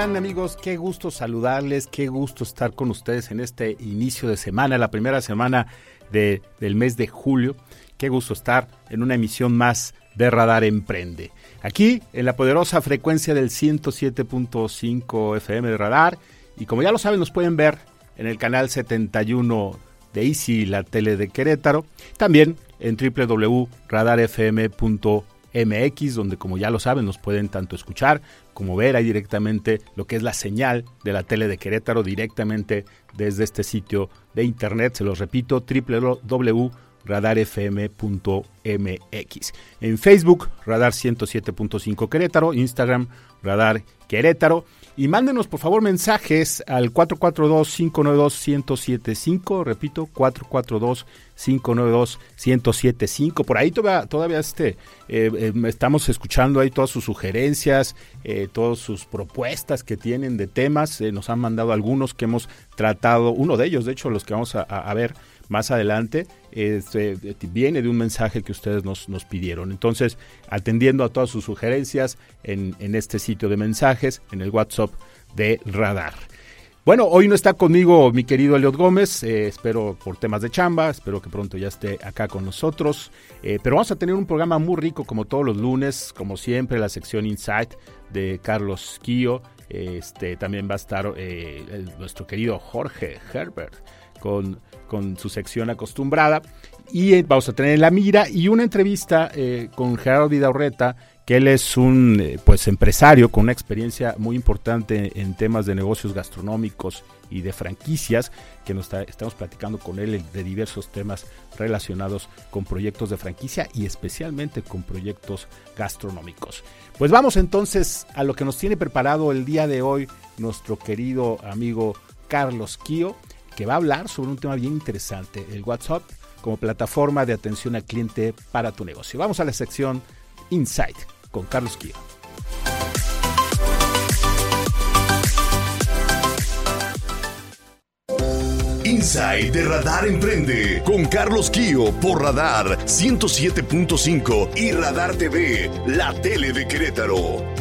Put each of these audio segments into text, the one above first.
Amigos? Qué gusto saludarles, qué gusto estar con ustedes en este inicio de semana, la primera semana de, del mes de julio. Qué gusto estar en una emisión más de Radar Emprende. Aquí en la poderosa frecuencia del 107.5 FM de Radar y como ya lo saben nos pueden ver en el canal 71 de Easy, la tele de Querétaro, también en www.radarfm.com MX, donde como ya lo saben nos pueden tanto escuchar como ver ahí directamente lo que es la señal de la tele de Querétaro directamente desde este sitio de internet, se los repito, www.radarfm.mx. En Facebook, Radar 107.5 Querétaro, Instagram, Radar Querétaro y mándenos por favor mensajes al 442-592-1075, repito, 442-592-1075. Por ahí todavía, todavía este, eh, eh, estamos escuchando ahí todas sus sugerencias, eh, todas sus propuestas que tienen de temas. nos han mandado algunos que hemos tratado, uno de ellos, de hecho, los que vamos a ver más adelante, este, viene de un mensaje que ustedes nos, pidieron. Entonces, atendiendo a todas sus sugerencias en, en este sitio de mensajes, en el WhatsApp de Radar. Bueno, hoy no está conmigo mi querido Eliot Gómez, eh, espero por temas de chamba, espero que pronto ya esté acá con nosotros, eh, pero vamos a tener un programa muy rico como todos los lunes, como siempre la sección Insight de Carlos Quío, este, también va a estar eh, nuestro querido Jorge Herbert con con su sección acostumbrada. Y eh, vamos a tener la mira y una entrevista eh, con Gerardo Vidaurreta, que él es un eh, pues empresario con una experiencia muy importante en temas de negocios gastronómicos y de franquicias, que nos estamos platicando con él de diversos temas relacionados con proyectos de franquicia y especialmente con proyectos gastronómicos. Pues vamos entonces a lo que nos tiene preparado el día de hoy nuestro querido amigo Carlos Kio que va a hablar sobre un tema bien interesante, el WhatsApp como plataforma de atención al cliente para tu negocio. Vamos a la sección Insight con Carlos Kio. Insight de Radar Emprende con Carlos Kio por Radar 107.5 y Radar TV, la tele de Querétaro.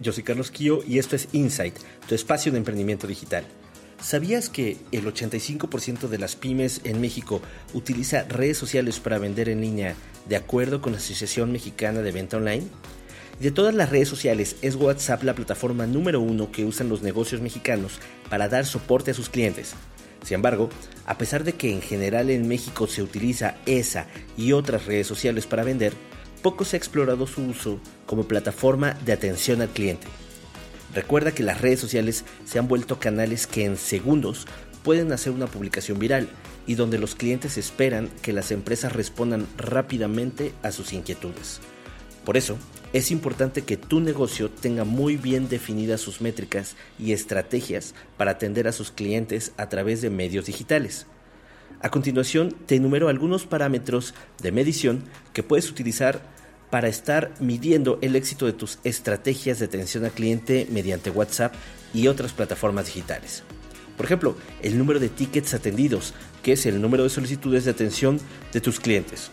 Yo soy Carlos Kio y esto es Insight, tu espacio de emprendimiento digital. ¿Sabías que el 85% de las pymes en México utiliza redes sociales para vender en línea de acuerdo con la Asociación Mexicana de Venta Online? De todas las redes sociales, es WhatsApp la plataforma número uno que usan los negocios mexicanos para dar soporte a sus clientes. Sin embargo, a pesar de que en general en México se utiliza esa y otras redes sociales para vender, poco se ha explorado su uso como plataforma de atención al cliente. Recuerda que las redes sociales se han vuelto canales que en segundos pueden hacer una publicación viral y donde los clientes esperan que las empresas respondan rápidamente a sus inquietudes. Por eso, es importante que tu negocio tenga muy bien definidas sus métricas y estrategias para atender a sus clientes a través de medios digitales. A continuación, te enumero algunos parámetros de medición que puedes utilizar para estar midiendo el éxito de tus estrategias de atención al cliente mediante WhatsApp y otras plataformas digitales. Por ejemplo, el número de tickets atendidos, que es el número de solicitudes de atención de tus clientes.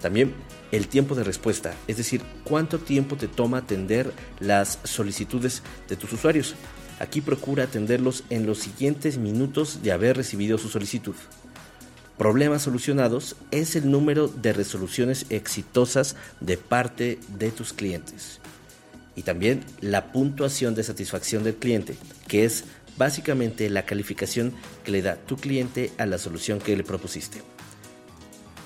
También el tiempo de respuesta, es decir, cuánto tiempo te toma atender las solicitudes de tus usuarios. Aquí procura atenderlos en los siguientes minutos de haber recibido su solicitud problemas solucionados es el número de resoluciones exitosas de parte de tus clientes. Y también la puntuación de satisfacción del cliente, que es básicamente la calificación que le da tu cliente a la solución que le propusiste.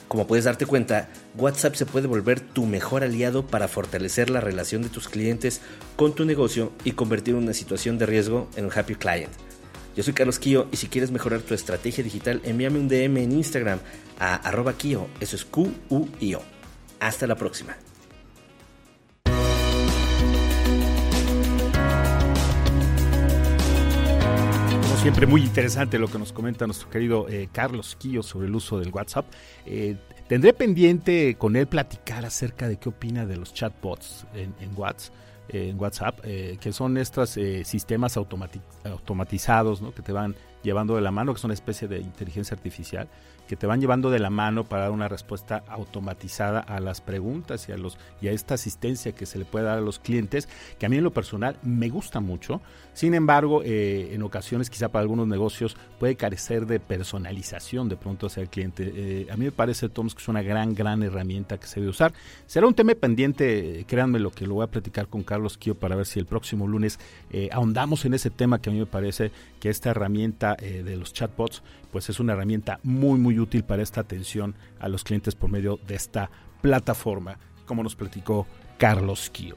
Como puedes darte cuenta, WhatsApp se puede volver tu mejor aliado para fortalecer la relación de tus clientes con tu negocio y convertir una situación de riesgo en un happy client. Yo soy Carlos Kio y si quieres mejorar tu estrategia digital, envíame un DM en Instagram a arroba Kio, eso es Q-U-I-O. Hasta la próxima. siempre muy interesante lo que nos comenta nuestro querido eh, Carlos Quillo sobre el uso del WhatsApp. Eh, tendré pendiente con él platicar acerca de qué opina de los chatbots en WhatsApp. Eh, en WhatsApp, que son estos sistemas automatizados ¿no? que te van llevando de la mano, que es una especie de inteligencia artificial, que te van llevando de la mano para dar una respuesta automatizada a las preguntas y a, los, y a esta asistencia que se le puede dar a los clientes, que a mí en lo personal me gusta mucho. Sin embargo, eh, en ocasiones quizá para algunos negocios puede carecer de personalización de pronto hacia el cliente. Eh, a mí me parece, Toms, que es una gran, gran herramienta que se debe usar. Será un tema pendiente, créanme lo que lo voy a platicar con Carlos Kio para ver si el próximo lunes eh, ahondamos en ese tema que a mí me parece que esta herramienta de los chatbots pues es una herramienta muy muy útil para esta atención a los clientes por medio de esta plataforma, como nos platicó Carlos Kio.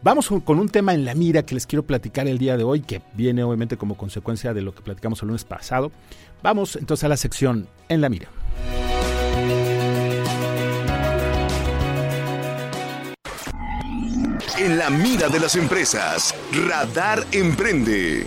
Vamos con un tema en la mira que les quiero platicar el día de hoy, que viene obviamente como consecuencia de lo que platicamos el lunes pasado. Vamos entonces a la sección en la mira. En la mira de las empresas, Radar Emprende.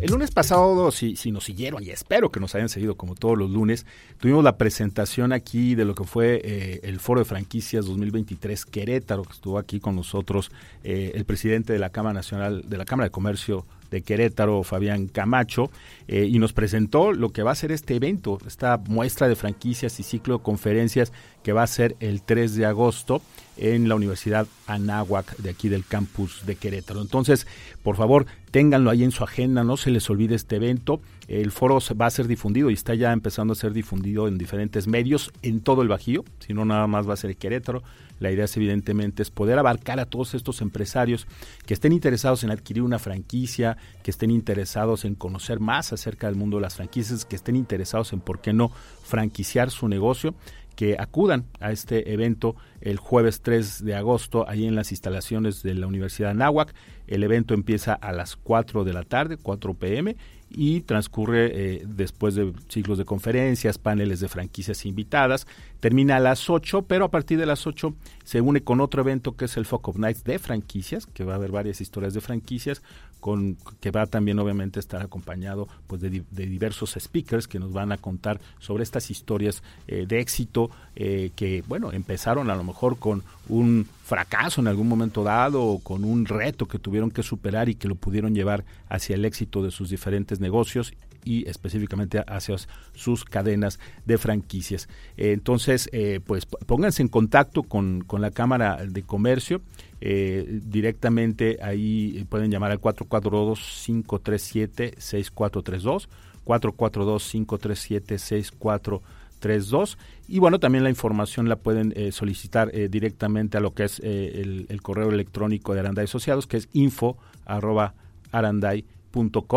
El lunes pasado, si, si, nos siguieron, y espero que nos hayan seguido como todos los lunes, tuvimos la presentación aquí de lo que fue eh, el Foro de Franquicias 2023 Querétaro, que estuvo aquí con nosotros eh, el presidente de la Cámara Nacional, de la Cámara de Comercio de Querétaro, Fabián Camacho, eh, y nos presentó lo que va a ser este evento, esta muestra de franquicias y ciclo de conferencias que va a ser el 3 de agosto en la Universidad Anáhuac de aquí del campus de Querétaro. Entonces, por favor, ténganlo ahí en su agenda, no se les olvide este evento. El foro va a ser difundido y está ya empezando a ser difundido en diferentes medios en todo el Bajío, si no nada más va a ser Querétaro. La idea es evidentemente es poder abarcar a todos estos empresarios que estén interesados en adquirir una franquicia, que estén interesados en conocer más acerca del mundo de las franquicias, que estén interesados en por qué no franquiciar su negocio que acudan a este evento el jueves 3 de agosto ahí en las instalaciones de la Universidad Náhuac. El evento empieza a las 4 de la tarde, 4 pm, y transcurre eh, después de ciclos de conferencias, paneles de franquicias invitadas. Termina a las 8, pero a partir de las 8 se une con otro evento que es el Focus Nights de franquicias, que va a haber varias historias de franquicias, con, que va también obviamente a estar acompañado pues, de, diversos speakers que nos van a contar sobre estas historias eh, de éxito eh, que, bueno, empezaron a lo mejor con un fracaso en algún momento dado o con un reto que tuvieron que superar y que lo pudieron llevar hacia el éxito de sus diferentes negocios y específicamente hacia sus cadenas de franquicias. entonces, eh, pues pónganse en contacto con, con la Cámara de Comercio. Eh, directamente ahí pueden llamar al 442-537-6432, 442-537-6432 32 y bueno también la información la pueden eh, solicitar directamente a lo que es eh, el, correo electrónico de Aranday Asociados que es info arroba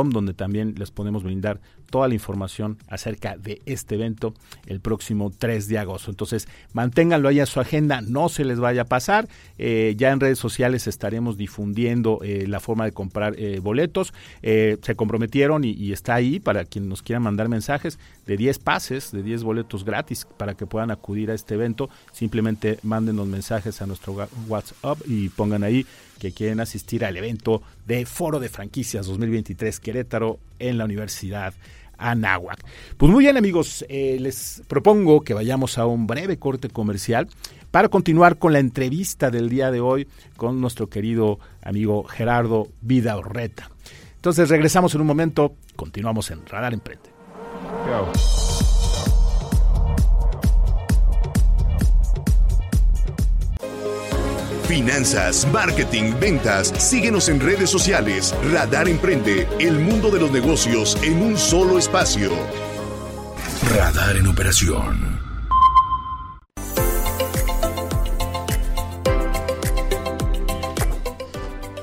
donde también les podemos brindar toda la información acerca de este evento el próximo 3 de agosto. Entonces, manténganlo ahí a su agenda, no se les vaya a pasar. Eh, ya en redes sociales estaremos difundiendo eh, la forma de comprar eh, boletos. se comprometieron y, está ahí para quien nos quiera mandar mensajes de 10 pases, de 10 boletos gratis para que puedan acudir a este evento. Simplemente manden los mensajes a nuestro WhatsApp y pongan ahí que quieren asistir al evento de Foro de Franquicias 2023 Querétaro en la Universidad Anáhuac. Pues muy bien amigos, eh, les propongo que vayamos a un breve corte comercial para continuar con la entrevista del día de hoy con nuestro querido amigo Gerardo Vida Orreta. Entonces regresamos en un momento, continuamos en Radar Emprende. Finanzas, marketing, ventas. Síguenos en redes sociales. Radar Emprende, el mundo de los negocios en un solo espacio. Radar en operación.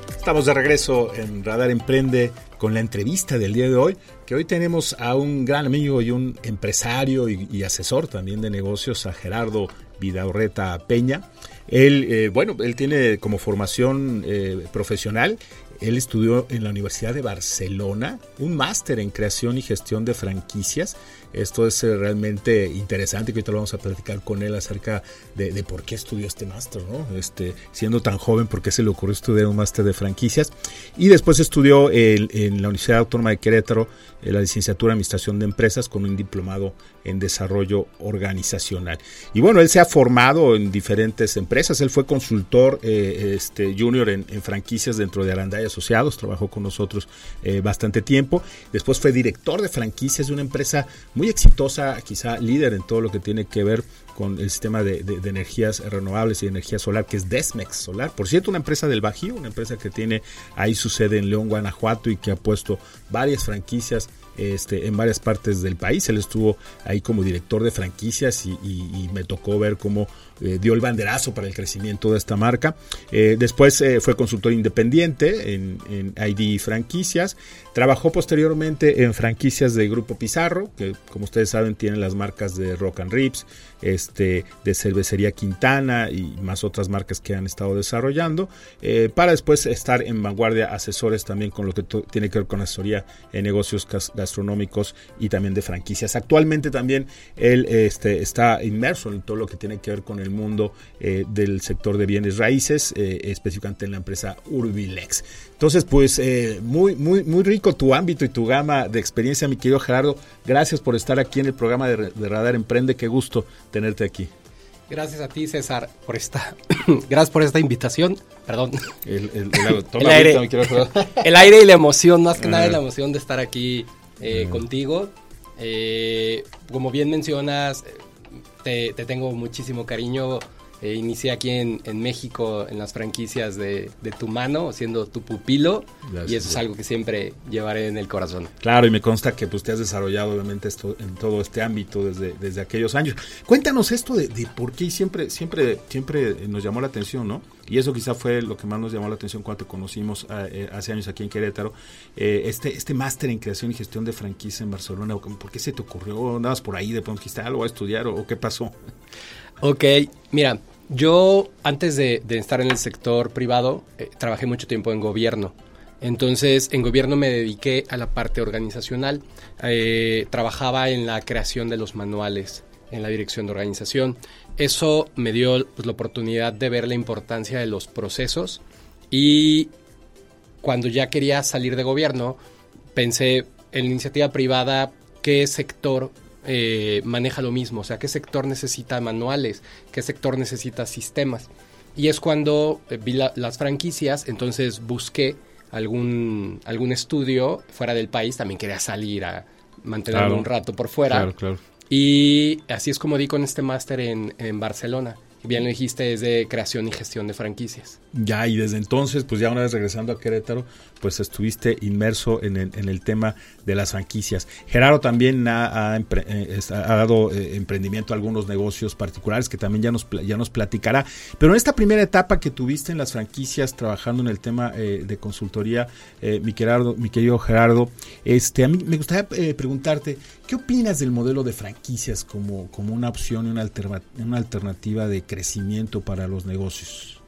Estamos de regreso en Radar Emprende con la entrevista del día de hoy, que hoy tenemos a un gran amigo y un empresario y, asesor también de negocios, a Gerardo Vidaurreta Peña. Él, eh, bueno, él tiene como formación eh, profesional, él estudió en la Universidad de Barcelona un máster en creación y gestión de franquicias Esto es eh, realmente interesante, que ahorita lo vamos a platicar con él acerca de, por qué estudió este máster, ¿no? Este, siendo tan joven, por qué se le ocurrió estudiar un máster de franquicias. Y después estudió en la Universidad Autónoma de Querétaro eh, la licenciatura en Administración de Empresas con un diplomado en Desarrollo Organizacional. Y bueno, él se ha formado en diferentes empresas. Él fue consultor eh, este, junior en, franquicias dentro de Aranda y Asociados, trabajó con nosotros bastante tiempo. Después fue director de franquicias de una empresa muy exitosa, quizá líder en todo lo que tiene que ver con el sistema de, energías renovables y energía solar, que es Desmex Solar. Por cierto, una empresa del Bajío, una empresa que tiene ahí su sede en León, Guanajuato y que ha puesto varias franquicias este, en varias partes del país. Él estuvo ahí como director de franquicias y, me tocó ver cómo eh, dio el banderazo para el crecimiento de esta marca. Eh, después eh, fue consultor independiente en, en, ID Franquicias. Trabajó posteriormente en franquicias de Grupo Pizarro, que como ustedes saben tienen las marcas de Rock and Rips, este, de Cervecería Quintana y más otras marcas que han estado desarrollando, para después estar en vanguardia asesores también con lo que tiene que ver con asesoría en negocios gastronómicos y también de franquicias. Actualmente también él este, está inmerso en todo lo que tiene que ver con el mundo eh, del sector de bienes raíces, eh, específicamente en la empresa Urbilex. Entonces, pues eh, muy, muy, muy rico tu ámbito y tu gama de experiencia, mi querido Gerardo. Gracias por estar aquí en el programa de, Radar Emprende. Qué gusto tenerte aquí. Gracias a ti, César, por esta, gracias por esta invitación. Perdón. El, aire, el aire y la emoción, más que nada la emoción de estar aquí contigo. como bien mencionas, te, tengo muchísimo cariño. Eh, inicié aquí en, México en las franquicias de, tu mano, siendo tu pupilo, y eso es algo que siempre llevaré en el corazón. Claro, y me consta que pues, te has desarrollado obviamente esto, en todo este ámbito desde, desde aquellos años. Cuéntanos esto de, por qué siempre, siempre, siempre nos llamó la atención, ¿no? Y eso quizá fue lo que más nos llamó la atención cuando te conocimos ah, eh, hace años aquí en Querétaro. Eh, este este máster en creación y gestión de franquicia en Barcelona, ¿por qué se te ocurrió? ¿Andabas por ahí de pronto dijiste algo a estudiar o qué pasó? Ok, mira, yo antes de, estar en el sector privado eh, trabajé mucho tiempo en gobierno. Entonces, en gobierno me dediqué a la parte organizacional. Eh, trabajaba en la creación de los manuales, en la dirección de organización. Eso me dio pues, la oportunidad de ver la importancia de los procesos y cuando ya quería salir de gobierno, pensé en la iniciativa privada, qué sector eh, maneja lo mismo, o sea, qué sector necesita manuales, qué sector necesita sistemas. Y es cuando eh, vi las franquicias, entonces busqué algún, algún estudio fuera del país, también quería salir a mantenerme un rato por fuera. Y así es como di con este máster en, en Barcelona bien lo dijiste, es de creación y gestión de franquicias. Ya, y desde entonces, pues ya una vez regresando a Querétaro, pues estuviste inmerso en el, tema de las franquicias. Gerardo también ha, eh, dado eh, emprendimiento a algunos negocios particulares que también ya nos, ya nos platicará. Pero en esta primera etapa que tuviste en las franquicias, trabajando en el tema eh, de consultoría, mi, mi querido Gerardo, este, a mí me gustaría preguntarte, ¿qué opinas del modelo de franquicias como, como una opción y una, alternativa de crecimiento para los negocios?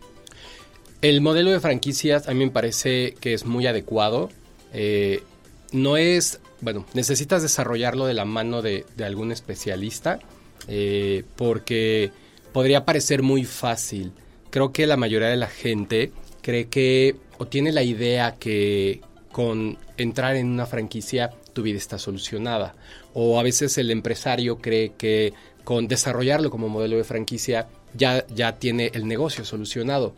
El modelo de franquicias a mí me parece que es muy adecuado. Eh, no es, bueno, necesitas desarrollarlo de la mano de, algún especialista eh, porque podría parecer muy fácil. Creo que la mayoría de la gente cree que o tiene la idea que con entrar en una franquicia tu vida está solucionada. O a veces el empresario cree que con desarrollarlo como modelo de franquicia ya, ya tiene el negocio solucionado.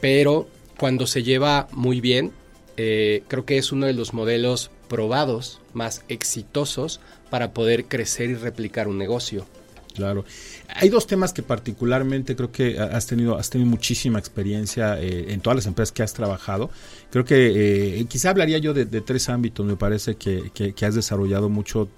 Pero cuando se lleva muy bien, eh, creo que es uno de los modelos probados más exitosos para poder crecer y replicar un negocio. Claro. Hay dos temas que particularmente creo que has tenido, has tenido muchísima experiencia eh, en todas las empresas que has trabajado. Creo que eh, quizá hablaría yo de, tres ámbitos, me parece que, que, has desarrollado mucho,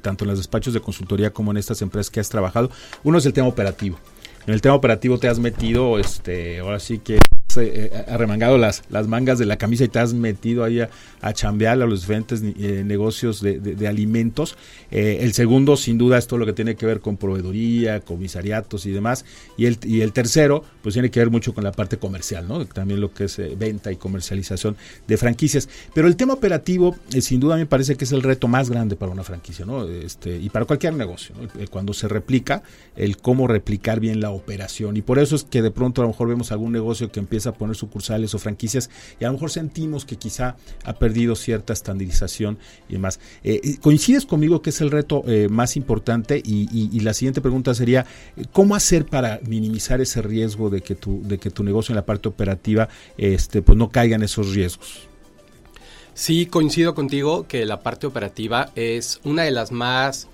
tanto en los despachos de consultoría como en estas empresas que has trabajado. Uno es el tema operativo en el tema operativo te has metido, este, ahora sí que eh, arremangado las, las mangas de la camisa y te has metido ahí a, chambear a los diferentes eh, negocios de, alimentos. Eh, el segundo, sin duda, es todo lo que tiene que ver con proveeduría, comisariatos y demás. Y el, y el tercero, pues tiene que ver mucho con la parte comercial, ¿no? También lo que es venta y comercialización de franquicias. Pero el tema operativo, sin duda, me parece que es el reto más grande para una franquicia, ¿no? Este, y para cualquier negocio, Cuando se replica, el cómo replicar bien la operación. Y por eso es que de pronto a lo mejor vemos algún negocio que empieza a poner sucursales o franquicias y a lo mejor sentimos que quizá ha perdido cierta estandarización y demás. Eh, eh, ¿Coincides conmigo que es el reto eh, más importante? Y, la siguiente pregunta sería, ¿cómo hacer para minimizar ese riesgo de que tu, de que tu negocio en la parte operativa este, pues no caiga en esos riesgos? Sí, coincido contigo que la parte operativa es una de las más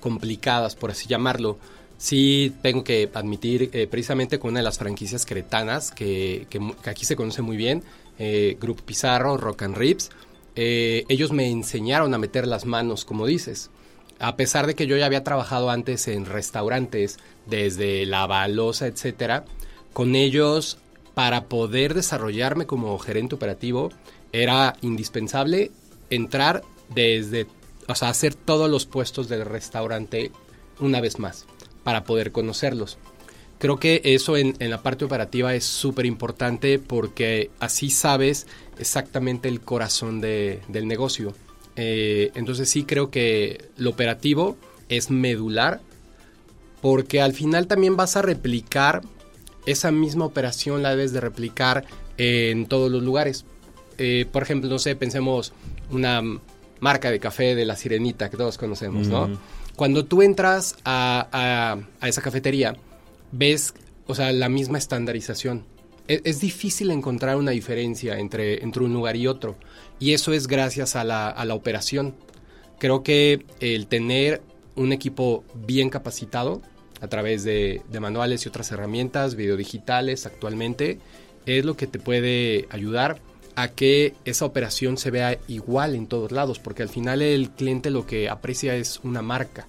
complicadas, por así llamarlo Sí, tengo que admitir, eh, precisamente con una de las franquicias cretanas, que, aquí se conoce muy bien, eh, Grupo Pizarro, Rock and Rips, eh, ellos me enseñaron a meter las manos, como dices. A pesar de que yo ya había trabajado antes en restaurantes, desde la balosa, etcétera, con ellos, para poder desarrollarme como gerente operativo, era indispensable entrar desde, o sea, hacer todos los puestos del restaurante una vez más para poder conocerlos. Creo que eso en, la parte operativa es súper importante porque así sabes exactamente el corazón del negocio. Eh, entonces sí creo que lo operativo es medular porque al final también vas a replicar esa misma operación la debes de replicar en todos los lugares. Eh, por ejemplo, no sé, pensemos una marca de café de la sirenita que todos conocemos, ¿no? Cuando tú entras a, esa cafetería, ves, o sea, la misma estandarización. E, es, difícil encontrar una diferencia entre, entre un lugar y otro. Y eso es gracias a la, operación. Creo que el tener un equipo bien capacitado a través de, de, manuales y otras herramientas, videodigitales actualmente, es lo que te puede ayudar que esa operación se vea igual en todos lados, porque al final el cliente lo que aprecia es una marca,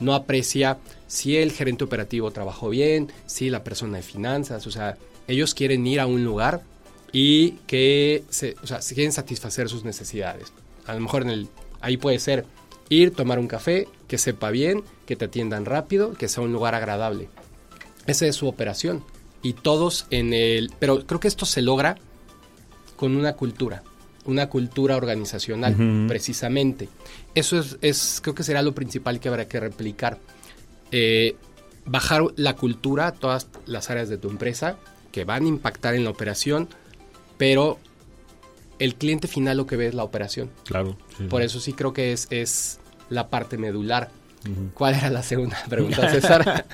no aprecia si el gerente operativo trabajó bien, si la persona de finanzas, o sea, ellos quieren ir a un lugar y que se, o sea, se quieren satisfacer sus necesidades. A lo mejor en el, ahí puede ser ir, tomar un café, que sepa bien, que te atiendan rápido, que sea un lugar agradable. Esa es su operación. Y todos en el... Pero creo que esto se logra con una cultura, una cultura organizacional, precisamente. Eso es, creo que será lo principal que habrá que replicar. Eh, bajar la cultura a todas las áreas de tu empresa que van a impactar en la operación, pero el cliente final lo que ve es la operación. Claro. Por eso sí creo que es, es la parte medular ¿Cuál era la segunda pregunta, César?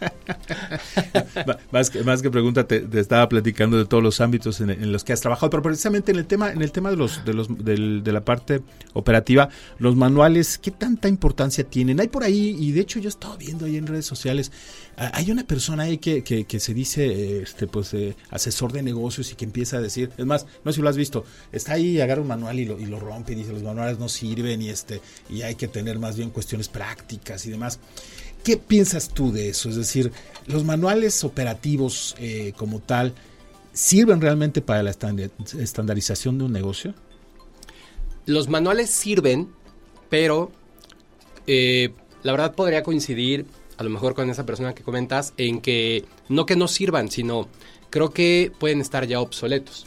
más, que, más que pregunta, te, estaba platicando de todos los ámbitos en, los que has trabajado, pero precisamente en el tema, en el tema de los, de los, de la parte operativa, los manuales, ¿qué tanta importancia tienen? Hay por ahí, y de hecho yo he estado viendo ahí en redes sociales, hay una persona ahí que, que, se dice, este, pues, eh, asesor de negocios y que empieza a decir, es más, no sé si lo has visto, está ahí, agarra un manual y lo, y lo rompe y dice, los manuales no sirven y este, y hay que tener más bien cuestiones prácticas y demás. ¿Qué piensas tú de eso? Es decir, los manuales operativos eh, como tal, ¿sirven realmente para la estandarización de un negocio? Los manuales sirven, pero eh, la verdad podría coincidir a lo mejor con esa persona que comentas en que no que no sirvan, sino creo que pueden estar ya obsoletos.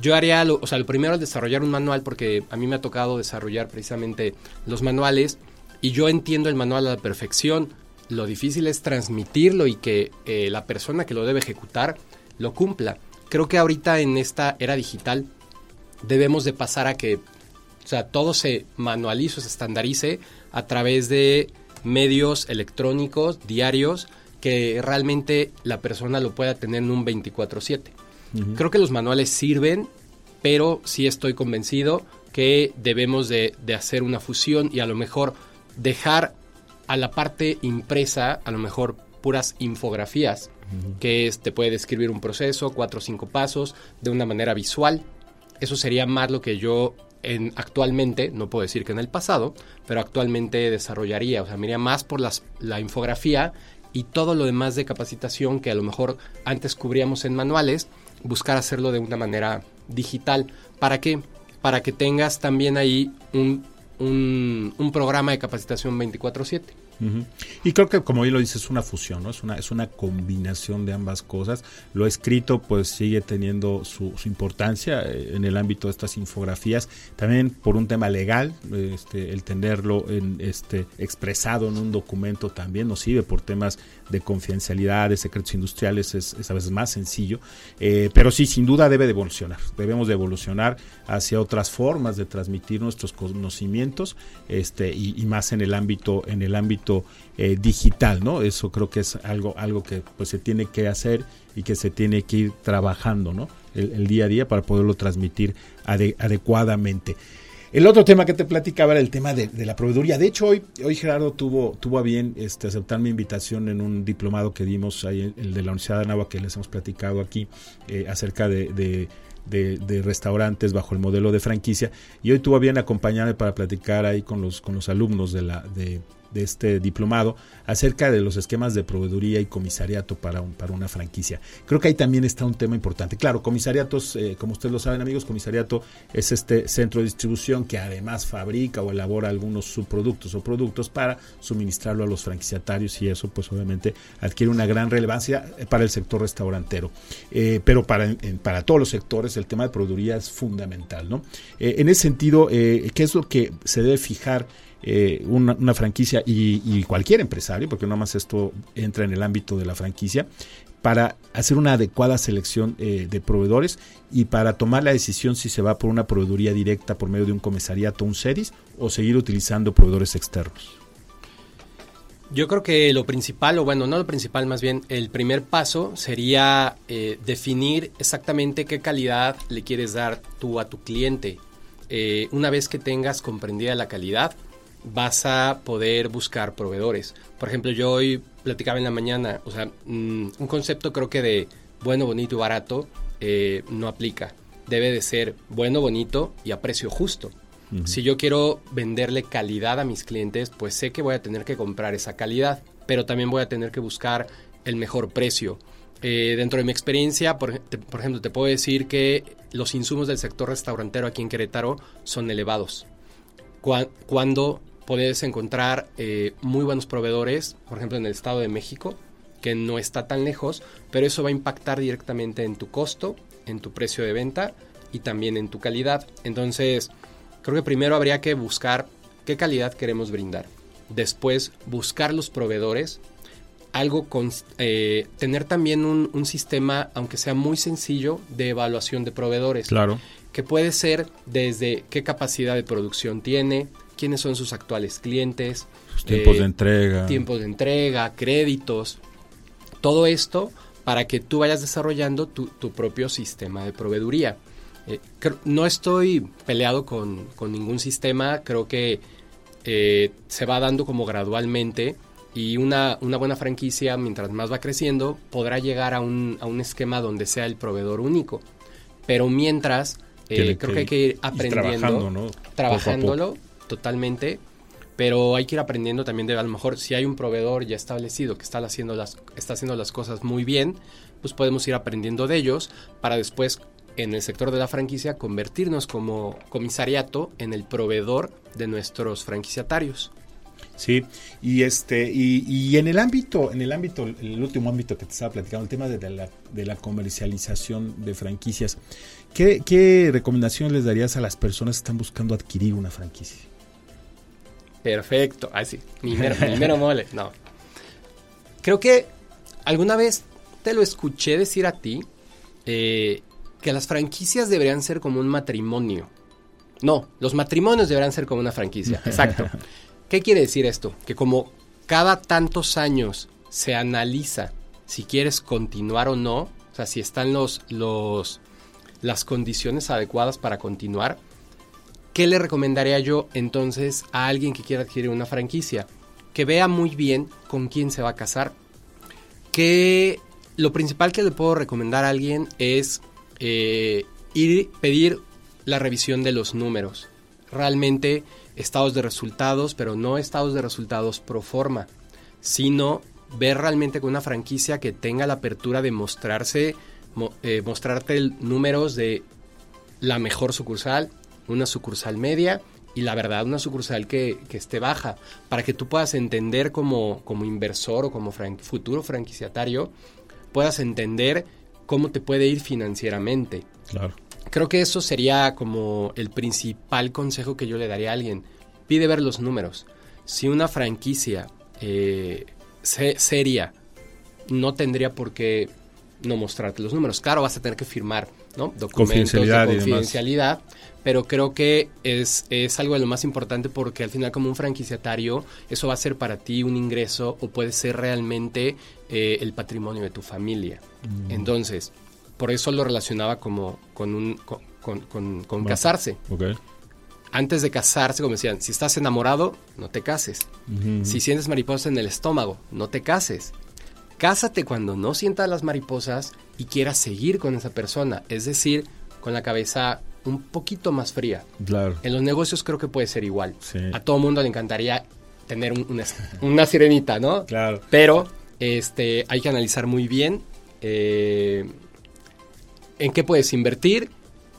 Yo haría, lo, o sea, lo primero es desarrollar un manual porque a mí me ha tocado desarrollar precisamente los manuales y yo entiendo el manual a la perfección. Lo difícil es transmitirlo y que eh, la persona que lo debe ejecutar lo cumpla. Creo que ahorita en esta era digital debemos de pasar a que o sea, todo se manualice, se estandarice a través de medios electrónicos, diarios, que realmente la persona lo pueda tener en un 24/7. Creo que los manuales sirven, pero sí estoy convencido que debemos de, de hacer una fusión y a lo mejor dejar a la parte impresa, a lo mejor puras infografías, que te puede describir un proceso, cuatro o cinco pasos, de una manera visual. Eso sería más lo que yo en, actualmente, no puedo decir que en el pasado, pero actualmente desarrollaría. O sea, me más por las, la infografía y todo lo demás de capacitación que a lo mejor antes cubríamos en manuales, buscar hacerlo de una manera digital. ¿Para qué? Para que tengas también ahí un, un, un programa de capacitación 24/7. Y creo que, como bien lo dices, es una fusión, ¿no? Es una, es una combinación de ambas cosas. Lo escrito, pues, sigue teniendo su, importancia eh, en el ámbito de estas infografías. También por un tema legal, este, el tenerlo en, este, expresado en un documento también nos sirve por temas de confidencialidad, de secretos industriales, es, a veces más sencillo. Eh, pero sí, sin duda debe de evolucionar. Debemos de evolucionar hacia otras formas de transmitir nuestros conocimientos este, y, y más en el ámbito, en el ámbito eh, digital, ¿no? Eso creo que es algo, algo que pues se tiene que hacer y que se tiene que ir trabajando, ¿no? El, día a día para poderlo transmitir adecuadamente. El otro tema que te platicaba era el tema de, la proveeduría. De hecho, hoy, hoy Gerardo tuvo, tuvo a bien este, aceptar mi invitación en un diplomado que dimos ahí, el de la Universidad de Anáhuac, que les hemos platicado aquí, eh, acerca de, restaurantes bajo el modelo de franquicia. Y hoy tuvo bien acompañarme para platicar ahí con los, con los alumnos de la, de, de este diplomado acerca de los esquemas de proveeduría y comisariato para, para una franquicia. Creo que ahí también está un tema importante. Claro, comisariatos, eh, como ustedes lo saben amigos, comisariato es este centro de distribución que además fabrica o elabora algunos subproductos o productos para suministrarlo a los franquiciatarios y eso pues obviamente adquiere una gran relevancia eh, para el sector restaurantero. Eh, pero para, para todos los sectores el tema de proveeduría es fundamental. ¿no? en ese sentido, ¿qué es lo que se debe fijar? Eh, una, franquicia y, cualquier empresario, porque no más esto entra en el ámbito de la franquicia, para hacer una adecuada selección eh, de proveedores y para tomar la decisión si se va por una proveeduría directa por medio de un comisariato, un SERIS, o seguir utilizando proveedores externos. Yo creo que lo principal, o bueno, no lo principal, más bien el primer paso sería eh, definir exactamente qué calidad le quieres dar tú a tu cliente. una vez que tengas comprendida la calidad, vas a poder buscar proveedores. Por ejemplo, yo hoy platicaba en la mañana, o sea, mm, un concepto creo que de bueno, bonito y barato eh, no aplica. Debe de ser bueno, bonito y a precio justo. Si yo quiero venderle calidad a mis clientes, pues sé que voy a tener que comprar esa calidad, pero también voy a tener que buscar el mejor precio. Eh, dentro de mi experiencia, por, por, ejemplo, te puedo decir que los insumos del sector restaurantero aquí en Querétaro son elevados. Cuando puedes encontrar eh, muy buenos proveedores, por ejemplo en el Estado de México, que no está tan lejos, pero eso va a impactar directamente en tu costo, en tu precio de venta y también en tu calidad. Entonces, creo que primero habría que buscar qué calidad queremos brindar. Después, buscar los proveedores. Algo con eh, tener también un, un, sistema, aunque sea muy sencillo, de evaluación de proveedores. Claro. Que puede ser desde qué capacidad de producción tiene, quiénes son sus actuales clientes, tiempos de eh, entrega, tiempos de entrega, créditos, todo esto para que tú vayas desarrollando tu, propio sistema de proveeduría. Eh, no estoy peleado con, ningún sistema, creo que eh, se va dando como gradualmente y una, una, buena franquicia, mientras más va creciendo, podrá llegar a un, a un esquema donde sea el proveedor único. Pero mientras, creo que hay que ir aprendiendo, trabajándolo totalmente, pero hay que ir aprendiendo también de a lo mejor si hay un proveedor ya establecido que está haciendo las, está haciendo las cosas muy bien, pues podemos ir aprendiendo de ellos para después en el sector de la franquicia convertirnos como comisariato en el proveedor de nuestros franquiciatarios. Sí, y este, y, en el ámbito, en el ámbito, el último ámbito que te estaba platicando, el tema de la, de la comercialización de franquicias, ¿qué, ¿qué recomendaciones les darías a las personas que están buscando adquirir una franquicia? Perfecto. Así, mi mero, mole. No. Creo que alguna vez te lo escuché decir a ti eh, que las franquicias deberían ser como un matrimonio. No, los matrimonios deberían ser como una franquicia. Exacto. ¿Qué quiere decir esto? Que como cada tantos años se analiza si quieres continuar o no, o sea, si están los, los, las condiciones adecuadas para continuar, ¿Qué le recomendaría yo entonces a alguien que quiera adquirir una franquicia? Que vea muy bien con quién se va a casar. Que lo principal que le puedo recomendar a alguien es eh, ir pedir la revisión de los números. Realmente estados de resultados, pero no estados de resultados pro forma, sino ver realmente con una franquicia que tenga la apertura de mostrarse eh, mostrarte números de la mejor sucursal, una sucursal media y la verdad una sucursal que, esté baja, para que tú puedas entender como, como inversor o como futuro franquiciatario, puedas entender cómo te puede ir financieramente. Claro. Creo que eso sería como el principal consejo que yo le daría a alguien. Pide ver los números. Si una franquicia eh, seria no tendría por qué no mostrarte los números. Claro, vas a tener que firmar ¿no? documentos de confidencialidad, pero creo que es, es algo de lo más importante porque al final como un franquiciatario eso va a ser para ti un ingreso o puede ser realmente eh, el patrimonio de tu familia. Mm. Entonces, por eso lo relacionaba como con, un, con, con, casarse. Antes de casarse, como decían, si estás enamorado, no te cases. Si sientes mariposa en el estómago, no te cases. Cásate cuando no sientas las mariposas y quieras seguir con esa persona, es decir, con la cabeza un poquito más fría. Claro. En los negocios creo que puede ser igual. A todo mundo le encantaría tener una, sirenita, ¿no? Claro. Pero este, hay que analizar muy bien eh, en qué puedes invertir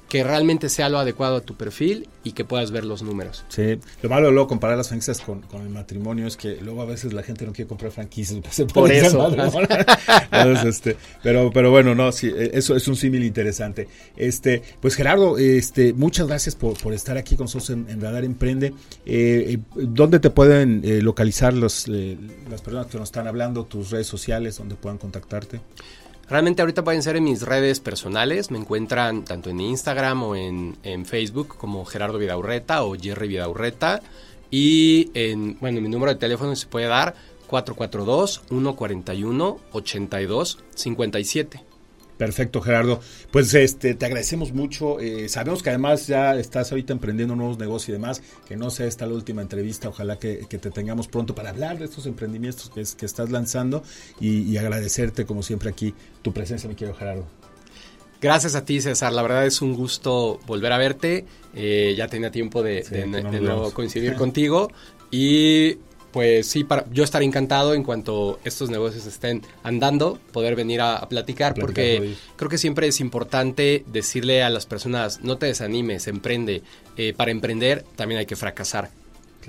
que realmente sea lo adecuado a tu perfil y que puedas ver los números. Sí, lo malo de luego comparar las franquicias con, el matrimonio es que luego a veces la gente no quiere comprar franquicias. Por eso. este, pero, pero bueno, no, sí, e, eso es un símil interesante. Este, pues Gerardo, este, muchas gracias por, por estar aquí con nosotros en, Radar Emprende. Eh, eh, ¿Dónde te pueden eh, localizar los, las personas que nos están hablando, tus redes sociales, donde puedan contactarte? Realmente ahorita pueden ser en mis redes personales, me encuentran tanto en Instagram o en, Facebook como Gerardo Vidaurreta o Jerry Vidaurreta y en, bueno, mi número de teléfono se puede dar 442-141-8257. Perfecto, Gerardo. Pues este, te agradecemos mucho. Eh, sabemos que además ya estás ahorita emprendiendo nuevos negocios y demás, que no sea esta la última entrevista. Ojalá que, te tengamos pronto para hablar de estos emprendimientos que, que estás lanzando y, agradecerte, como siempre, aquí tu presencia, mi querido Gerardo. Gracias a ti, César. La verdad es un gusto volver a verte. Eh, ya tenía tiempo de, de coincidir contigo. Y pues sí, para, yo estaré encantado en cuanto estos negocios estén andando, poder venir a, platicar, porque creo que siempre es importante decirle a las personas, no te desanimes, emprende. Eh, para emprender también hay que fracasar.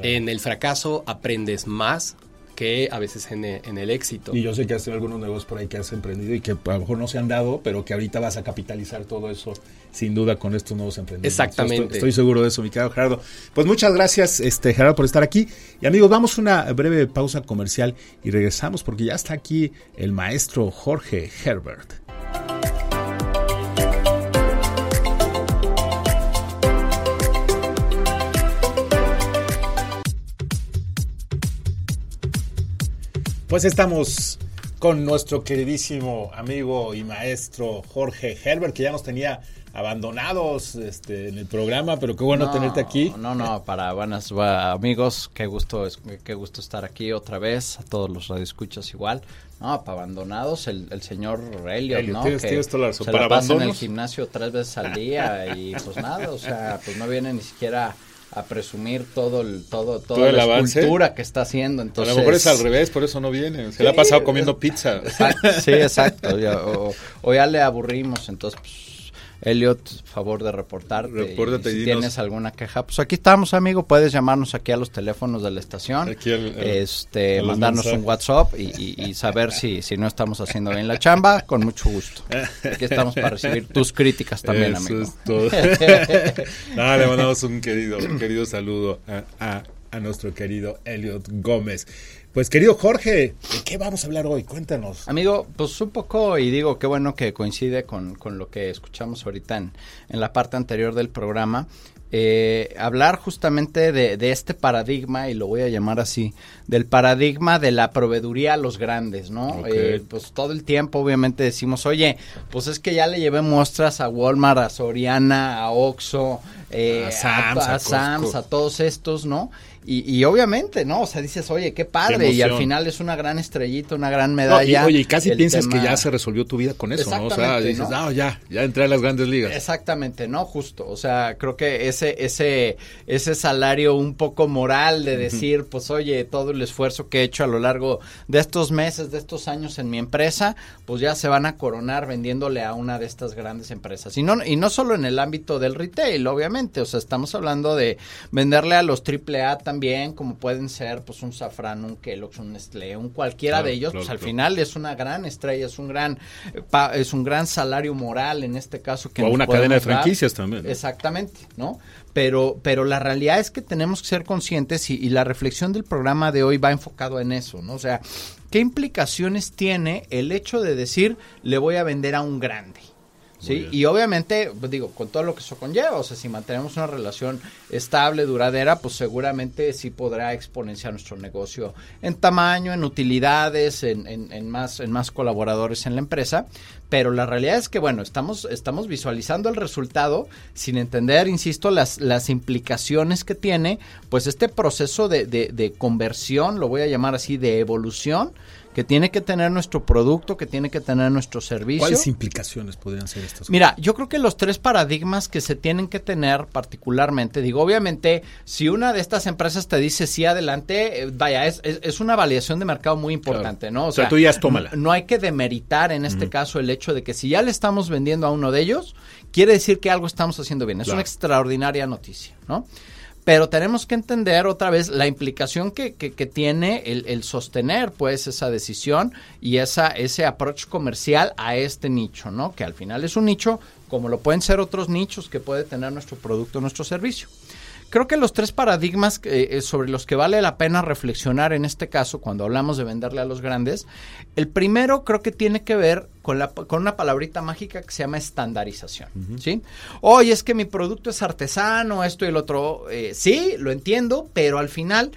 En el fracaso aprendes más que a veces en, el éxito. Y yo sé que has tenido algunos negocios por ahí que has emprendido y que a lo mejor no se han dado, pero que ahorita vas a capitalizar todo eso sin duda con estos nuevos emprendimientos. Exactamente. Estoy, seguro de eso, mi querido Gerardo. Pues muchas gracias, este Gerardo, por estar aquí. Y amigos, vamos a una breve pausa comercial y regresamos porque ya está aquí el maestro Jorge Herbert. Pues estamos con nuestro queridísimo amigo y maestro Jorge Herbert, que ya nos tenía abandonados este, en el programa, pero qué bueno tenerte aquí. No, no, para buenas amigos, qué gusto, qué gusto estar aquí otra vez, a todos los radioescuchas igual. No, para abandonados, el, señor Elliot, ¿no? Tienes, que se la pasa en el gimnasio tres veces al día y pues nada, o sea, pues no viene ni siquiera a presumir todo el todo toda la escultura que está haciendo entonces a lo mejor es al revés por eso no viene. Se le ha pasado comiendo pizza. sí exacto. O, ya le aburrimos entonces pues, Elliot, favor de reportarte. si tienes alguna queja, pues aquí estamos, amigo. Puedes llamarnos aquí a los teléfonos de la estación, este, mandarnos un WhatsApp y, saber si, si no estamos haciendo bien la chamba, con mucho gusto. Aquí estamos para recibir tus críticas también, Eso amigo. Es todo. le mandamos un querido, querido saludo a, a nuestro querido Elliot Gómez. Pues querido Jorge, ¿de qué vamos a hablar hoy? Cuéntanos. Amigo, pues un poco, y digo, qué bueno que coincide con, con lo que escuchamos ahorita en, en la parte anterior del programa. Eh, hablar justamente de, de, este paradigma, y lo voy a llamar así, del paradigma de la proveeduría a los grandes, ¿no? Eh, pues todo el tiempo obviamente decimos, oye, pues es que ya le llevé muestras a Walmart, a Soriana, a Oxxo, eh, a, Sams, a, a todos estos, ¿no? Y, obviamente, ¿no? O sea, dices, oye, qué padre, y al final es una gran estrellita, una gran medalla. oye, y casi piensas que ya se resolvió tu vida con eso, ¿no? O sea, dices, ¿no? ya, ya entré a las grandes ligas. Exactamente, ¿no? Justo, o sea, creo que ese, ese, ese salario un poco moral de decir, pues oye, todo el esfuerzo que he hecho a lo largo de estos meses, de estos años en mi empresa, pues ya se van a coronar vendiéndole a una de estas grandes empresas. Y no, y no solo en el ámbito del retail, obviamente, o sea, estamos hablando de venderle a los triple A también, como pueden ser pues un Safran, un Kellogg's, un Nestlé, un cualquiera de ellos, pues al final es una gran estrella, es un gran es un gran salario moral en este caso que o una cadena de franquicias también. Exactamente, ¿no? Pero pero la realidad es que tenemos que ser conscientes y, y la reflexión del programa de hoy va enfocado en eso, ¿no? O sea, ¿qué implicaciones tiene el hecho de decir le voy a vender a un grande? Sí, y obviamente, pues digo, con todo lo que eso conlleva, o sea, si mantenemos una relación estable, duradera, pues seguramente sí podrá exponenciar nuestro negocio en tamaño, en utilidades, en, en, más, en más colaboradores en la empresa. Pero la realidad es que, bueno, estamos, estamos visualizando el resultado sin entender, insisto, las, las implicaciones que tiene, pues este proceso de, de, de conversión, lo voy a llamar así, de evolución, que tiene que tener nuestro producto, que tiene que tener nuestro servicio. ¿Cuáles implicaciones podrían ser estas? Mira, yo creo que los tres paradigmas que se tienen que tener particularmente, digo, obviamente, si una de estas empresas te dice sí adelante, eh, vaya, es, es, una validación de mercado muy importante, ¿no? O, sea, tú ya tómala. No, hay que demeritar en este caso el hecho de que si ya le estamos vendiendo a uno de ellos, quiere decir que algo estamos haciendo bien. Es una extraordinaria noticia, ¿no? Pero tenemos que entender otra vez la implicación que, que, tiene el, sostener pues esa decisión y esa, ese approach comercial a este nicho, ¿no? Que al final es un nicho como lo pueden ser otros nichos que puede tener nuestro producto, nuestro servicio. Creo que los tres paradigmas eh, sobre los que vale la pena reflexionar en este caso, cuando hablamos de venderle a los grandes, el primero creo que tiene que ver con, la, con una palabrita mágica que se llama estandarización. ¿sí? Oye, es que mi producto es artesano, esto y el otro. Eh, sí, lo entiendo, pero al final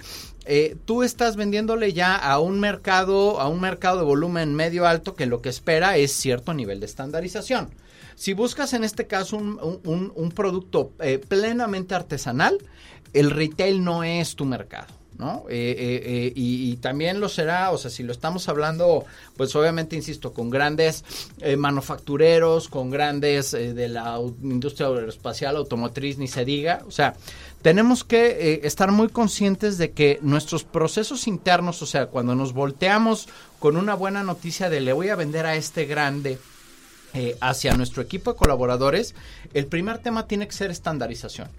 eh, tú estás vendiéndole ya a un mercado, a un mercado de volumen medio alto que lo que espera es cierto nivel de estandarización. Si buscas en este caso un, producto eh, plenamente artesanal, el retail no es tu mercado. ¿no? Eh, eh, y, también lo será, o sea, si lo estamos hablando, pues obviamente, insisto, con grandes manufactureros, con grandes de la industria aeroespacial, automotriz, ni se diga, o sea, tenemos que estar muy conscientes de que nuestros procesos internos, o sea, cuando nos volteamos con una buena noticia de le voy a vender a este grande, eh, hacia nuestro equipo de colaboradores, el primer tema tiene que ser estandarización.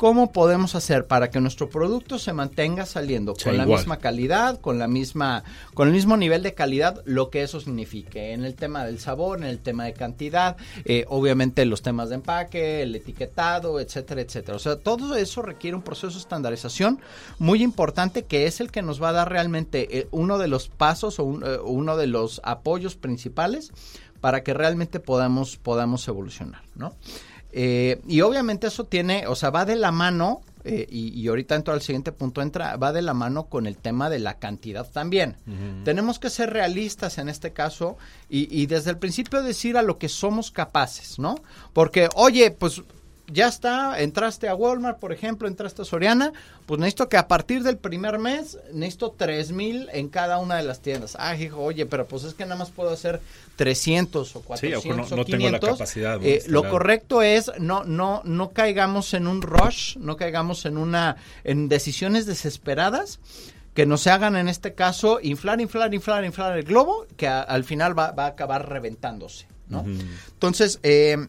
¿Cómo podemos hacer para que nuestro producto se mantenga saliendo con la misma calidad, con la misma, con el mismo nivel de calidad, lo que eso signifique en el tema del sabor, en el tema de cantidad, eh, obviamente los temas de empaque, el etiquetado, etcétera, etcétera. O sea, todo eso requiere un proceso de estandarización muy importante que es el que nos va a dar realmente eh, uno de los pasos o uno de los apoyos principales para que realmente podamos, podamos evolucionar, ¿no? Eh, y obviamente eso tiene, o sea, va de la mano, eh, y, ahorita entro al siguiente punto, entra, va de la mano con el tema de la cantidad también. Tenemos que ser realistas en este caso y, y desde el principio decir a lo que somos capaces, ¿no? Porque, oye, pues ya está, entraste a Walmart, por ejemplo, entraste a Soriana, pues necesito que a partir del primer mes, necesito tres mil en cada una de las tiendas. Ah, hijo, oye, pero pues es que nada más puedo hacer 300 o 400 sí, o, no, Tengo la capacidad. Eh, lo correcto es no, no, no caigamos en un rush, no caigamos en una, en decisiones desesperadas que nos hagan en este caso inflar, inflar, inflar, inflar el globo, que al final va, va, a acabar reventándose, ¿no? Entonces, eh,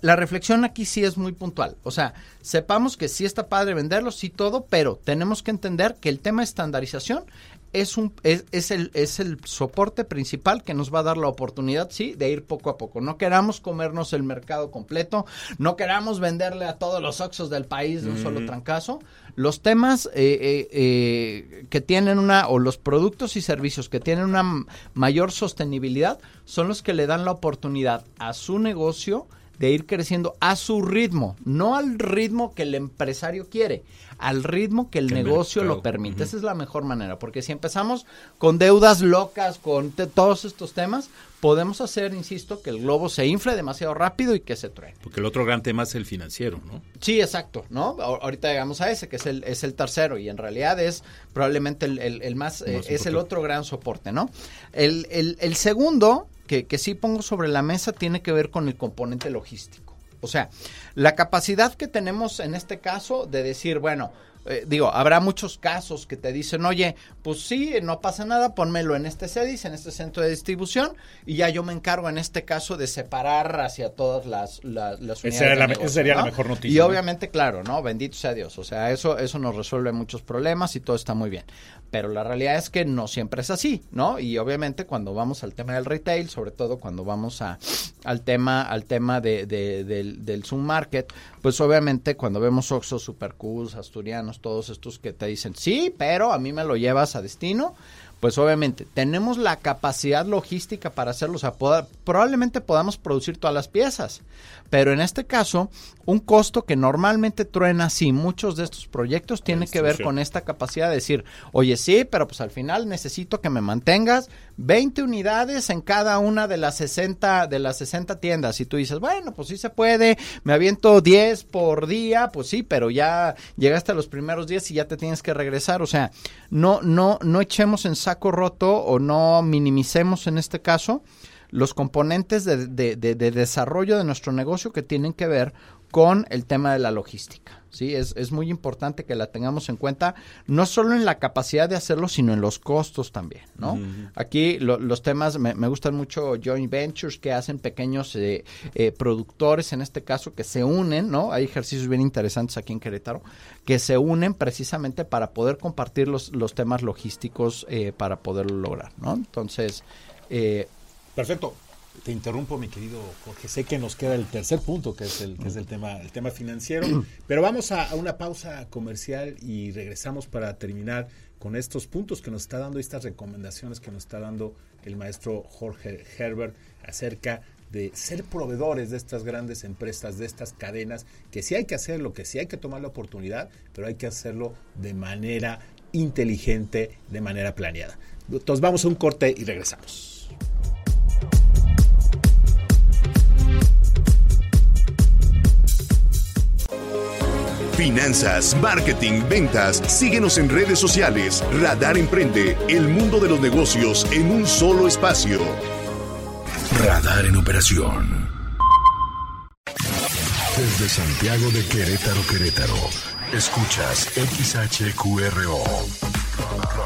la reflexión aquí sí es muy puntual. O sea, sepamos que sí está padre venderlo, sí todo, pero tenemos que entender que el tema de estandarización es, un, es, es, el, es el soporte principal que nos va a dar la oportunidad, sí, de ir poco a poco. No queramos comernos el mercado completo, no queramos venderle a todos los oxos del país de un solo trancazo. Los temas eh, eh, eh, que tienen una, o los productos y servicios que tienen una mayor sostenibilidad, son los que le dan la oportunidad a su negocio de ir creciendo a su ritmo, no al ritmo que el empresario quiere, al ritmo que el negocio lo permite. Esa es la mejor manera, porque si empezamos con deudas locas, con todos estos temas, podemos hacer, insisto, que el globo se infle demasiado rápido y que se truene. Porque el otro gran tema es el financiero, ¿no? Sí, exacto, ¿no? Ahorita llegamos a ese, que es el, es el tercero, y en realidad es probablemente el, más, eh, es el otro gran soporte, ¿no? El, el segundo, que, que sí pongo sobre la mesa, tiene que ver con el componente logístico. O sea, la capacidad que tenemos en este caso de decir, bueno, eh, digo, habrá muchos casos que te dicen, oye, pues sí, no pasa nada, ponmelo en este CEDIS, en este centro de distribución, y ya yo me encargo en este caso de separar hacia todas las, las, unidades. esa sería la mejor noticia. Y obviamente, claro, ¿no? Bendito sea Dios. O sea, eso, eso nos resuelve muchos problemas y todo está muy bien. Pero la realidad es que no siempre es así, ¿no? Y obviamente cuando vamos al tema del retail, sobre todo cuando vamos a, al tema, al tema de, del, del Zoom Market, pues obviamente cuando vemos Oxxo, Supercus, Asturianos, todos estos que te dicen, sí, pero a mí me lo llevas a destino, pues obviamente tenemos la capacidad logística para hacerlo, o sea, probablemente podamos producir todas las piezas, pero en este caso, un costo que normalmente truena así muchos de estos proyectos tiene que ver con esta capacidad de decir, oye, sí, pero pues al final necesito que me mantengas 20 unidades en cada una de las 60 de las 60 tiendas y tú dices, bueno, pues sí se puede, me aviento 10 por día, pues sí, pero ya llegaste a los primeros 10 y ya te tienes que regresar, o sea, no no no echemos en saco roto o no minimicemos en este caso los componentes de, de, de desarrollo de nuestro negocio que tienen que ver con el tema de la logística. ¿sí? Es, es, muy importante que la tengamos en cuenta, no solo en la capacidad de hacerlo, sino en los costos también. ¿no? Aquí los temas, me, gustan mucho joint ventures que hacen pequeños eh, eh, productores, en este caso, que se unen, ¿no? Hay ejercicios bien interesantes aquí en Querétaro, que se unen precisamente para poder compartir los, los temas logísticos eh, para poderlo lograr. ¿no? Entonces... Perfecto te interrumpo, mi querido Jorge. Sé que nos queda el tercer punto, que es el, que es el, tema, el tema financiero, pero vamos a, una pausa comercial y regresamos para terminar con estos puntos que nos está dando, estas recomendaciones que nos está dando el maestro Jorge Herbert acerca de ser proveedores de estas grandes empresas, de estas cadenas, que sí hay que hacerlo, que sí hay que tomar la oportunidad, pero hay que hacerlo de manera inteligente, de manera planeada. Entonces vamos a un corte y regresamos. Finanzas, marketing, ventas. Síguenos en redes sociales. Radar Emprende, el mundo de los negocios en un solo espacio. Radar en operación. Desde Santiago de Querétaro, Querétaro. Escuchas XHQRO.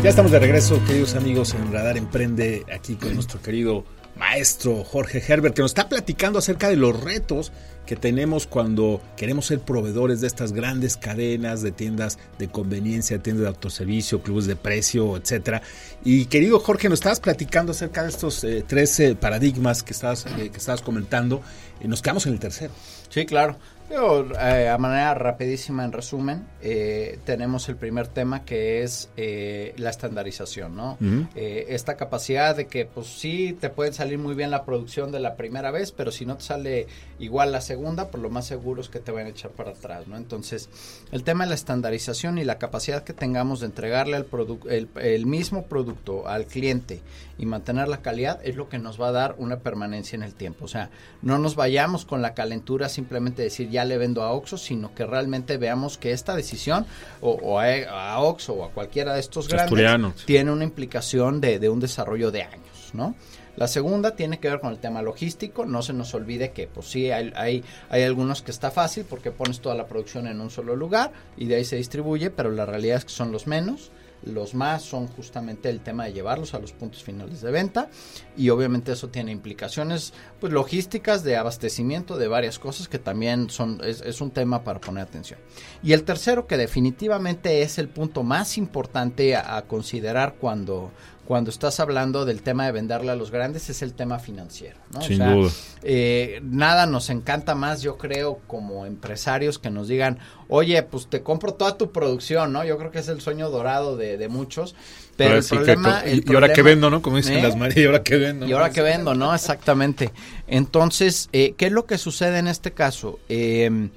Ya estamos de regreso, queridos amigos, en Radar Emprende, aquí con nuestro querido maestro Jorge Herbert, que nos está platicando acerca de los retos que tenemos cuando queremos ser proveedores de estas grandes cadenas de tiendas de conveniencia, tiendas de autoservicio, clubes de precio, etcétera. Y querido Jorge, nos estabas platicando acerca de estos eh, tres paradigmas que estabas, eh, que estabas comentando. y nos quedamos en el tercero. Sí, claro. Eh, a manera rapidísima, en resumen, eh, tenemos el primer tema que es eh, la estandarización, ¿no? esta capacidad de que, pues sí, te puede salir muy bien la producción de la primera vez, pero si no te sale igual la segunda, por lo más seguro es que te van a echar para atrás, ¿no? Entonces, el tema de la estandarización y la capacidad que tengamos de entregarle el, el, el mismo producto al cliente y mantener la calidad es lo que nos va a dar una permanencia en el tiempo. O sea, no nos vayamos con la calentura simplemente decir ya le vendo a Oxxo, sino que realmente veamos que esta decisión o, a, Oxxo o a cualquiera de estos grandes tiene una implicación de, de un desarrollo de años, ¿no? La segunda tiene que ver con el tema logístico. No se nos olvide que, pues sí, hay, hay, hay, algunos que está fácil porque pones toda la producción en un solo lugar y de ahí se distribuye, pero la realidad es que son los menos. Los más son justamente el tema de llevarlos a los puntos finales de venta y obviamente eso tiene implicaciones pues logísticas de abastecimiento de varias cosas que también son es, es un tema para poner atención. Y el tercero que definitivamente es el punto más importante a, considerar cuando cuando estás hablando del tema de venderle a los grandes es el tema financiero. ¿no? Sin duda. Eh, nada nos encanta más, yo creo, como empresarios que nos digan, oye, pues te compro toda tu producción, ¿no? Yo creo que es el sueño dorado de, muchos. Pero el problema, y, ahora que vendo, ¿no? Como dicen ¿eh? las Marías, y ahora que vendo. Y ahora que vendo, ¿no? Exactamente. Entonces, eh, ¿qué es lo que sucede en este caso? Eh,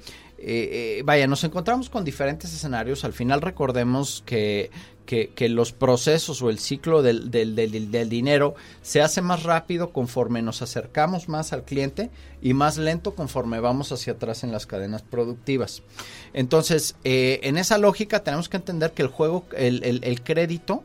eh, eh, vaya, nos encontramos con diferentes escenarios. Al final recordemos que, que, los procesos o el ciclo del, del, del, dinero se hace más rápido conforme nos acercamos más al cliente y más lento conforme vamos hacia atrás en las cadenas productivas. Entonces, eh, en esa lógica tenemos que entender que el juego, el, el crédito,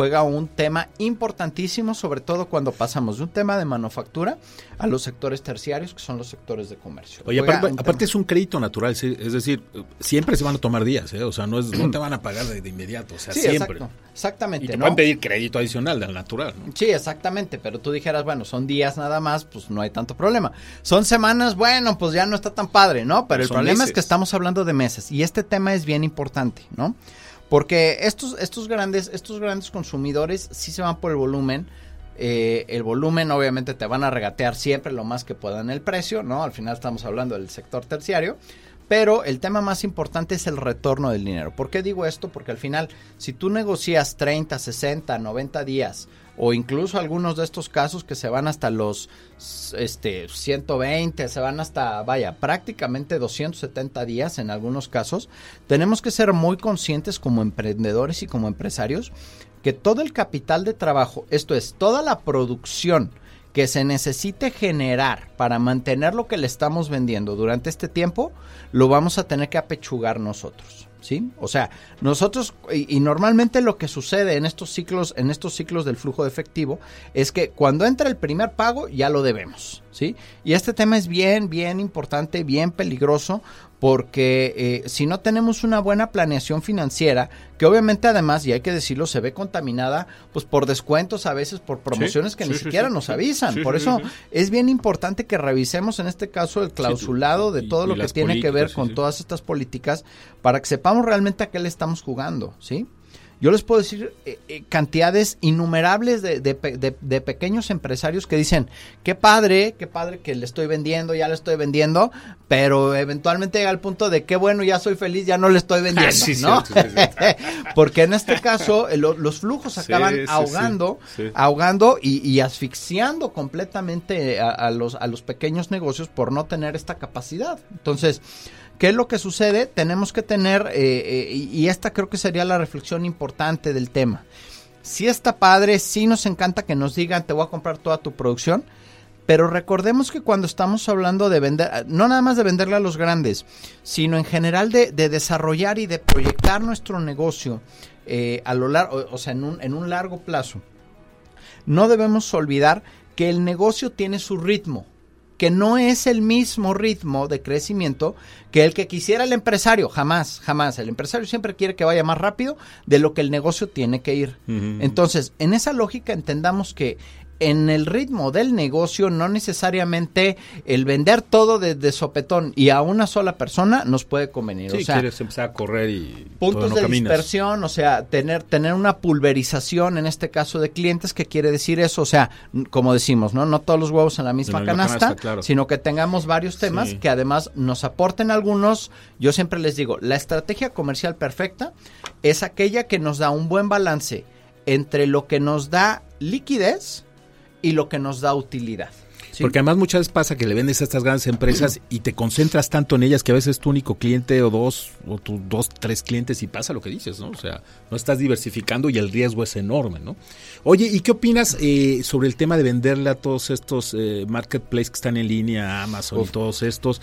juega un tema importantísimo, sobre todo cuando pasamos de un tema de manufactura a los sectores terciarios, que son los sectores de comercio. Oye, aparte, es un crédito natural, es decir, siempre se van a tomar días, ¿eh? o sea, no, es, no te van a pagar de, inmediato, o sea, siempre. exactamente. Y te pueden pedir crédito adicional del natural. ¿no? Sí, exactamente, pero tú dijeras, bueno, son días nada más, pues no hay tanto problema. Son semanas, bueno, pues ya no está tan padre, ¿no? Pero, el problema es que estamos hablando de meses y este tema es bien importante, ¿no? Porque estos, estos, grandes, estos grandes consumidores sí se van por el volumen. Eh, el volumen obviamente te van a regatear siempre lo más que puedan el precio, ¿no? Al final estamos hablando del sector terciario. Pero el tema más importante es el retorno del dinero. ¿Por qué digo esto? Porque al final, si tú negocias 30, 60, 90 días o incluso algunos de estos casos que se van hasta los este 120, se van hasta, vaya, prácticamente 270 días en algunos casos, tenemos que ser muy conscientes como emprendedores y como empresarios que todo el capital de trabajo, esto es, toda la producción que se necesite generar para mantener lo que le estamos vendiendo durante este tiempo, lo vamos a tener que apechugar nosotros. ¿Sí? O sea, nosotros y, normalmente lo que sucede en estos ciclos, en estos ciclos del flujo de efectivo, es que cuando entra el primer pago ya lo debemos, ¿sí? Y este tema es bien, bien importante, bien peligroso, porque eh, si no tenemos una buena planeación financiera, que obviamente además, y hay que decirlo, se ve contaminada pues por descuentos a veces, por promociones que ni siquiera nos avisan. por eso es bien importante que revisemos en este caso el clausulado de todo lo que tiene que ver con todas estas políticas para que sepamos realmente a qué le estamos jugando, ¿sí? Yo les puedo decir eh, eh, cantidades innumerables de, de, pequeños empresarios que dicen, qué padre, qué padre que le estoy vendiendo, ya le estoy vendiendo, pero eventualmente llega al punto de qué bueno, ya soy feliz, ya no le estoy vendiendo, ¿no? Porque en este caso los flujos acaban ahogando, ahogando y, asfixiando completamente a, los, a los pequeños negocios por no tener esta capacidad. Entonces, ¿Qué es lo que sucede? Tenemos que tener, eh, eh, y esta creo que sería la reflexión importante del tema. Si está padre, sí nos encanta que nos digan, te voy a comprar toda tu producción, pero recordemos que cuando estamos hablando de vender, no nada más de venderle a los grandes, sino en general de, desarrollar y de proyectar nuestro negocio eh, a lo largo, o sea, en un, en un largo plazo, no debemos olvidar que el negocio tiene su ritmo que no es el mismo ritmo de crecimiento que el que quisiera el empresario. Jamás, jamás. El empresario siempre quiere que vaya más rápido de lo que el negocio tiene que ir. Entonces, en esa lógica entendamos que en el ritmo del negocio, no necesariamente el vender todo de, sopetón y a una sola persona nos puede convenir. o sea, quieres empezar a correr y puntos de dispersión, o sea, tener tener una pulverización en este caso de clientes, ¿qué quiere decir eso? O sea, como decimos, no, no todos los huevos en la misma canasta, sino que tengamos varios temas que además nos aporten algunos. Yo siempre les digo, la estrategia comercial perfecta es aquella que nos da un buen balance entre lo que nos da liquidez y lo que nos da utilidad. Porque además muchas veces pasa que le vendes a estas grandes empresas y te concentras tanto en ellas que a veces es tu único cliente o dos, o tus dos, tres clientes y pasa lo que dices, ¿no? O sea, no estás diversificando y el riesgo es enorme, ¿no? Oye, ¿y qué opinas eh, sobre el tema de venderle a todos estos eh, marketplaces que están en línea, Amazon y todos estos?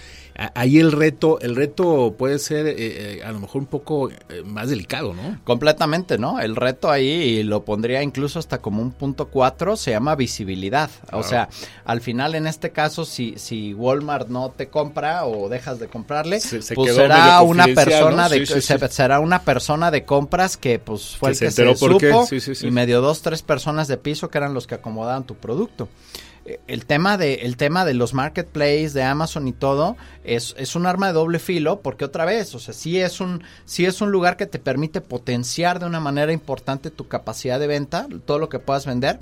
Ahí el reto, el reto puede ser eh, a lo mejor un poco más delicado, ¿no? Completamente, ¿no? El reto ahí lo pondría incluso hasta como un punto cuatro, se llama visibilidad. O sea, al final final en este caso si, si Walmart no te compra o dejas de comprarle, pues será una persona de será una persona de compras que pues fue el que se, supo y medio dos tres personas de piso que eran los que acomodaban tu producto el tema de el tema de los marketplaces de Amazon y todo es, es un arma de doble filo porque otra vez o sea sí es un sí es un lugar que te permite potenciar de una manera importante tu capacidad de venta todo lo que puedas vender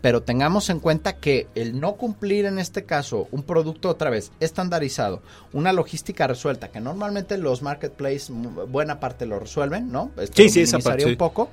pero tengamos en cuenta que el no cumplir en este caso un producto otra vez estandarizado, una logística resuelta, que normalmente los marketplaces buena parte lo resuelven, ¿no? Esto sí, sí, esa parte, un poco.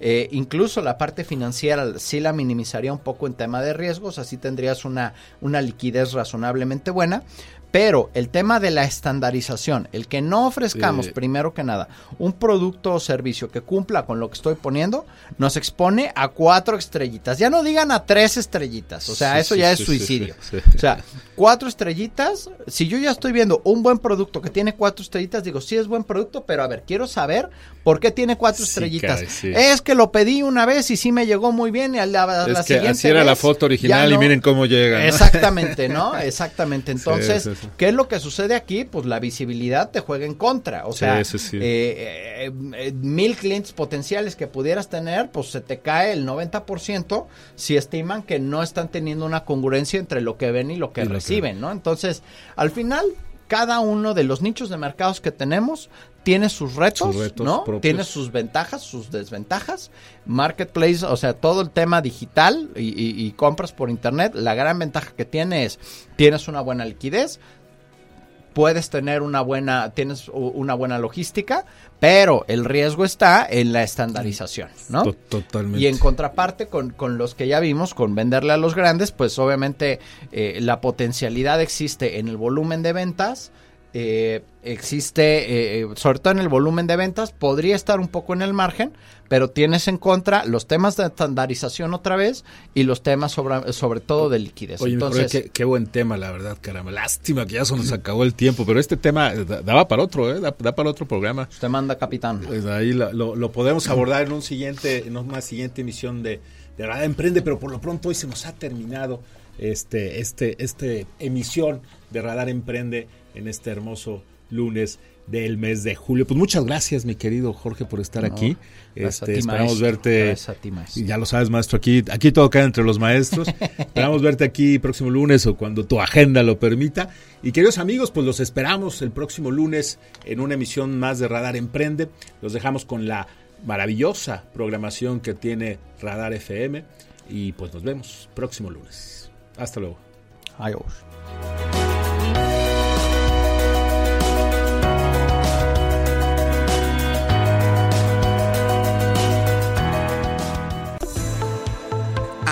Eh, incluso la parte financiera sí la minimizaría un poco en tema de riesgos, así tendrías una, una liquidez razonablemente buena. Pero el tema de la estandarización, el que no ofrezcamos primero que nada un producto o servicio que cumpla con lo que estoy poniendo, nos expone a cuatro estrellitas. Ya no digan a tres estrellitas, o sea, eso ya es suicidio. O sea, cuatro estrellitas, si yo ya estoy viendo un buen producto que tiene cuatro estrellitas, digo, sí es buen producto, pero a ver, quiero saber por qué tiene cuatro estrellitas. es que lo pedí una vez y sí me llegó muy bien y a la, es que así era la foto original y miren cómo llega. Exactamente, ¿no? Exactamente. Entonces ¿Qué es lo que sucede aquí? Pues la visibilidad te juega en contra. O sea, eh, eh, eh, mil clientes potenciales que pudieras tener, pues se te cae el 90% si estiman que no están teniendo una congruencia entre lo que ven y lo que reciben, ¿no? Entonces, al final, cada uno de los nichos de mercados que tenemos tiene sus retos, ¿no? Tiene sus ventajas, sus desventajas. Marketplace, o sea, todo el tema digital y, y, compras por internet, la gran ventaja que tiene es, tienes una buena liquidez, puedes tener una buena, tienes una buena logística, pero el riesgo está en la estandarización, ¿no? Totalmente. Y en contraparte con, con los que ya vimos, con venderle a los grandes, pues obviamente eh, la potencialidad existe en el volumen de ventas, eh, existe, eh, sobre todo en el volumen de ventas, podría estar un poco en el margen, pero tienes en contra los temas de estandarización otra vez y los temas sobre, sobre todo de liquidez. Oye, Entonces, qué, buen tema, la verdad, caramba. Lástima que ya se nos acabó el tiempo, pero este tema daba para otro, ¿eh? Da, para otro programa. Usted manda, capitán. Pues ahí lo, podemos abordar en un siguiente, en una siguiente emisión de, de Radar Emprende, pero por lo pronto hoy se nos ha terminado este, este, este emisión de Radar Emprende en este hermoso lunes del mes de julio. Pues muchas gracias, mi querido Jorge, por estar aquí. Este, esperamos verte. Ya lo sabes, maestro, aquí, aquí todo cae entre los maestros. esperamos verte aquí próximo lunes o cuando tu agenda lo permita. Y queridos amigos, pues los esperamos el próximo lunes en una emisión más de Radar Emprende. Los dejamos con la maravillosa programación que tiene Radar FM. Y pues nos vemos próximo lunes. Hasta luego. Adiós.